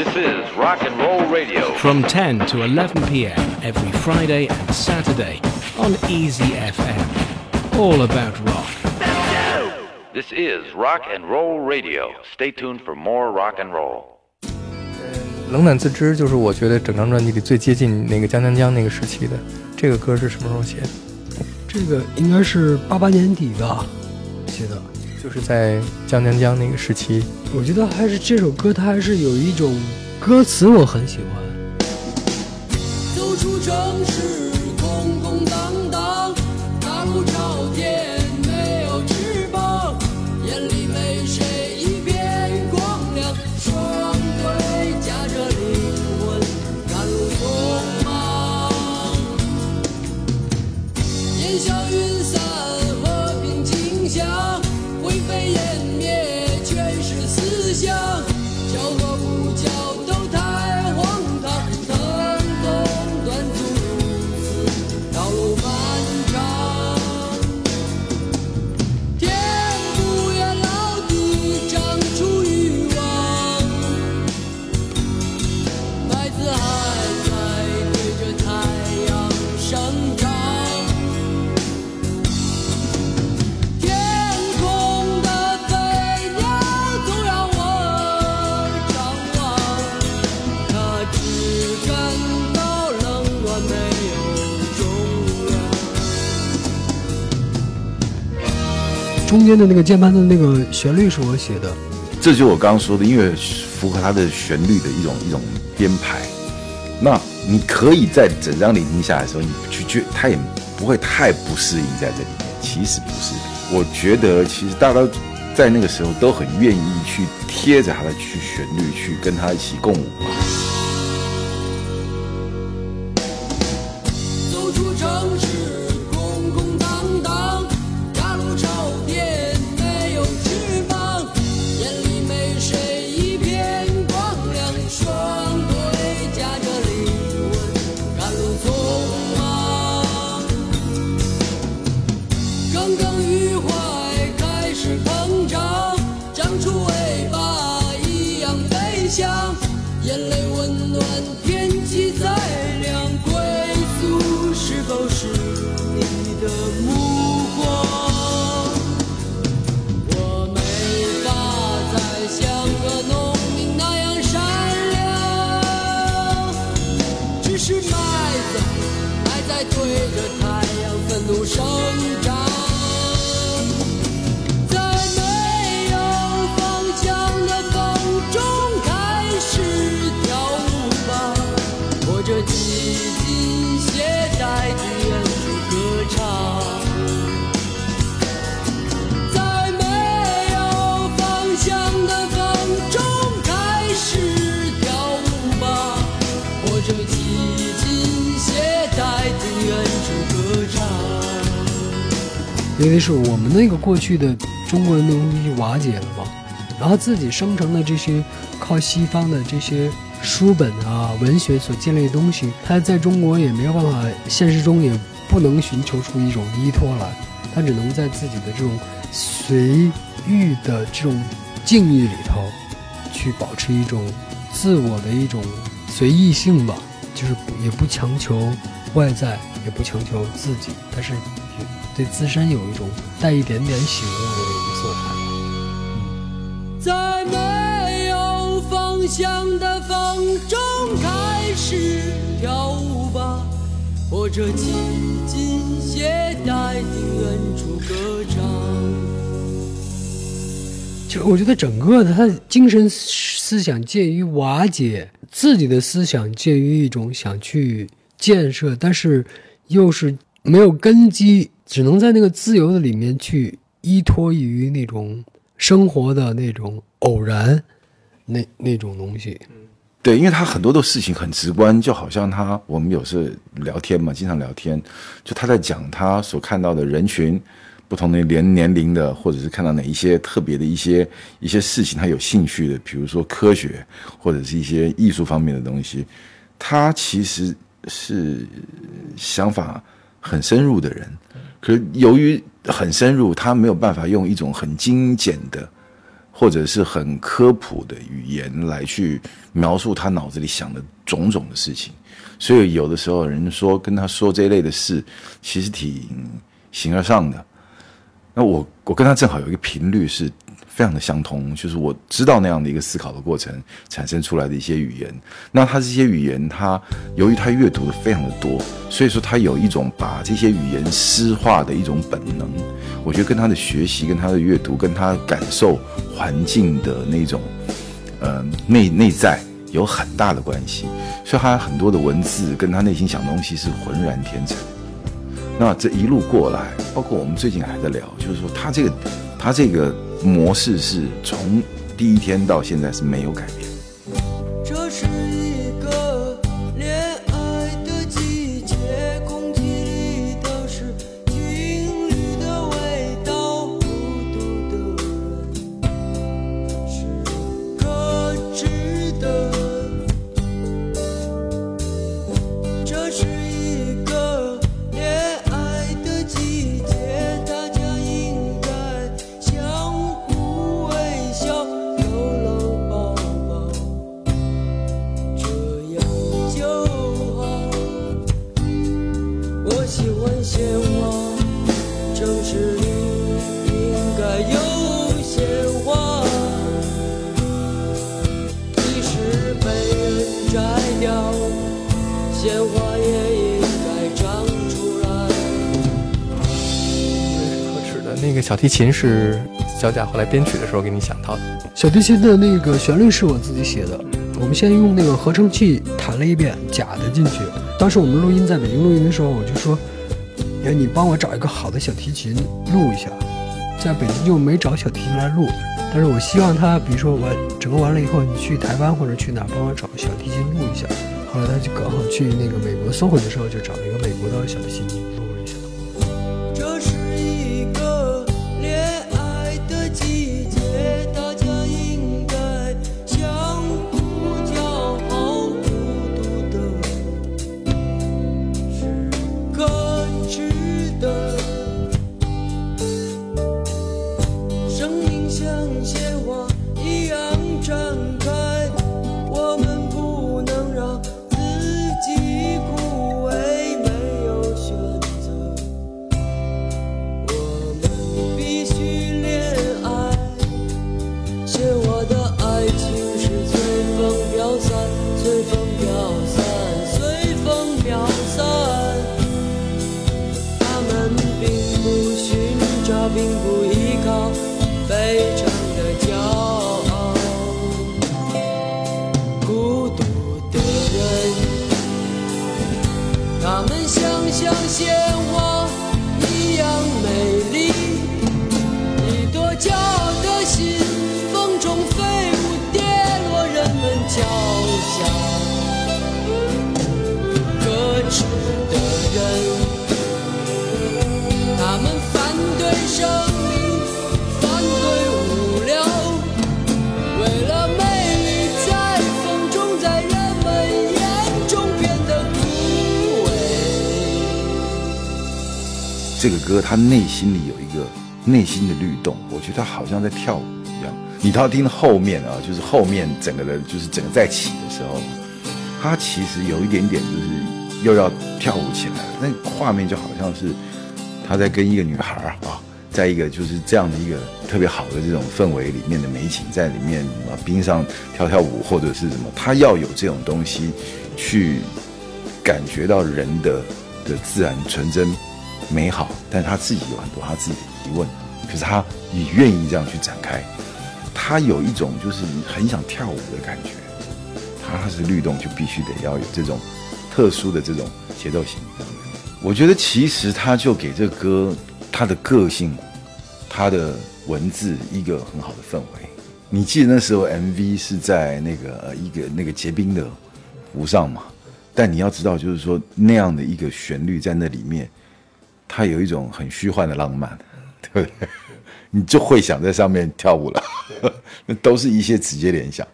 This is Rock and Roll Radio. from 10 to 11 p.m. every Friday and Saturday on Easy FM. All about rock. This is Rock and Roll Radio. Stay tuned for more rock and roll. 冷暖自知就是我觉得整张专辑里最接近那个江江江那个时期的。这个歌是什么时候写的？这个应该是八八年底吧写的。 就是在江江江那个时期。我觉得还是这首歌，它还是有一种歌词我很喜欢。走出城市，中间的那个键盘的那个旋律是我写的，这就我刚刚说的，因为符合它的旋律的一种一种编排。那你可以在整张聆听下来的时候，你去觉它也不会太不适应在这里面。其实不是，我觉得其实大家在那个时候都很愿意去贴着它的去旋律，去跟它一起共舞飞翔，眼泪温暖，天气再凉，归宿是否是你的目光？我没法再像个农民那样善良，只是麦子还在对着太阳愤怒生长。因为是我们那个过去的中国人的东西瓦解了嘛，然后自己生成的这些靠西方的这些书本啊、文学所建立的东西，它在中国也没有办法，现实中也不能寻求出一种依托来，它只能在自己的这种随遇的这种境遇里头，去保持一种自我的一种随意性吧，就是也不强求外在，也不强求自己，但是对自身有一种带一点点醒悟的一个色彩吧。在没有方向的风中开始跳舞吧，或者系紧鞋带听远处歌唱。就我觉得整个的他的精神思想介于瓦解，自己的思想介于一种想去建设，但是又是没有根基，只能在那个自由的里面去依托于那种生活的那种偶然，那那种东西。对，因为他很多的事情很直观，就好像他我们有时候聊天嘛，经常聊天，就他在讲他所看到的人群，不同的年年龄的，或者是看到哪一些特别的一些一些事情，他有兴趣的，比如说科学或者是一些艺术方面的东西，他其实是想法很深入的人，可是由于很深入，他没有办法用一种很精简的或者是很科普的语言来去描述他脑子里想的种种的事情，所以有的时候人说跟他说这一类的事，其实挺形而上的。那我我跟他正好有一个频率是非常的相通，就是我知道那样的一个思考的过程产生出来的一些语言。那他这些语言，他由于他阅读的非常的多，所以说他有一种把这些语言诗化的一种本能。我觉得跟他的学习、跟他的阅读、跟他感受环境的那种呃内内在有很大的关系。所以他很多的文字跟他内心想东西是浑然天成。那这一路过来，包括我们最近还在聊，就是说他这个他这个模式是从第一天到现在是没有改变。应该有鲜花。即使被人摘掉，鲜花也应该长出来。是可耻的。那个小提琴是小贾后来编曲的时候给你想到的。小提琴的那个旋律是我自己写的，我们先用那个合成器弹了一遍假的进去。当时我们录音在北京录音的时候，我就说，哎，你帮我找一个好的小提琴录一下。在北京就没找小提琴来录，但是我希望他，比如说我整个完了以后，你去台湾或者去哪帮我找个小提琴录一下。后来他就刚好去那个美国搜回的时候，就找了一个美国的小提琴这个歌他内心里有一个内心的律动，我觉得他好像在跳舞一样。你到听后面啊，就是后面整个的，就是整个在起的时候，他其实有一点点就是又要跳舞起来了。那画面就好像是他在跟一个女孩啊，在一个就是这样的一个特别好的这种氛围里面的美景，在里面啊冰上跳跳舞或者是什么，他要有这种东西去感觉到人的的自然纯真美好，但是他自己有很多他自己的疑问，可是他也愿意这样去展开，他有一种就是很想跳舞的感觉，他是律动就必须得要有这种特殊的这种节奏型。我觉得其实他就给这歌他的个性，他的文字一个很好的氛围。你记得那时候 MV 是在那个呃一个那个结冰的湖上嘛？但你要知道，就是说那样的一个旋律在那里面，它有一种很虚幻的浪漫，对不对？你就会想在上面跳舞了，那都是一些直接联想。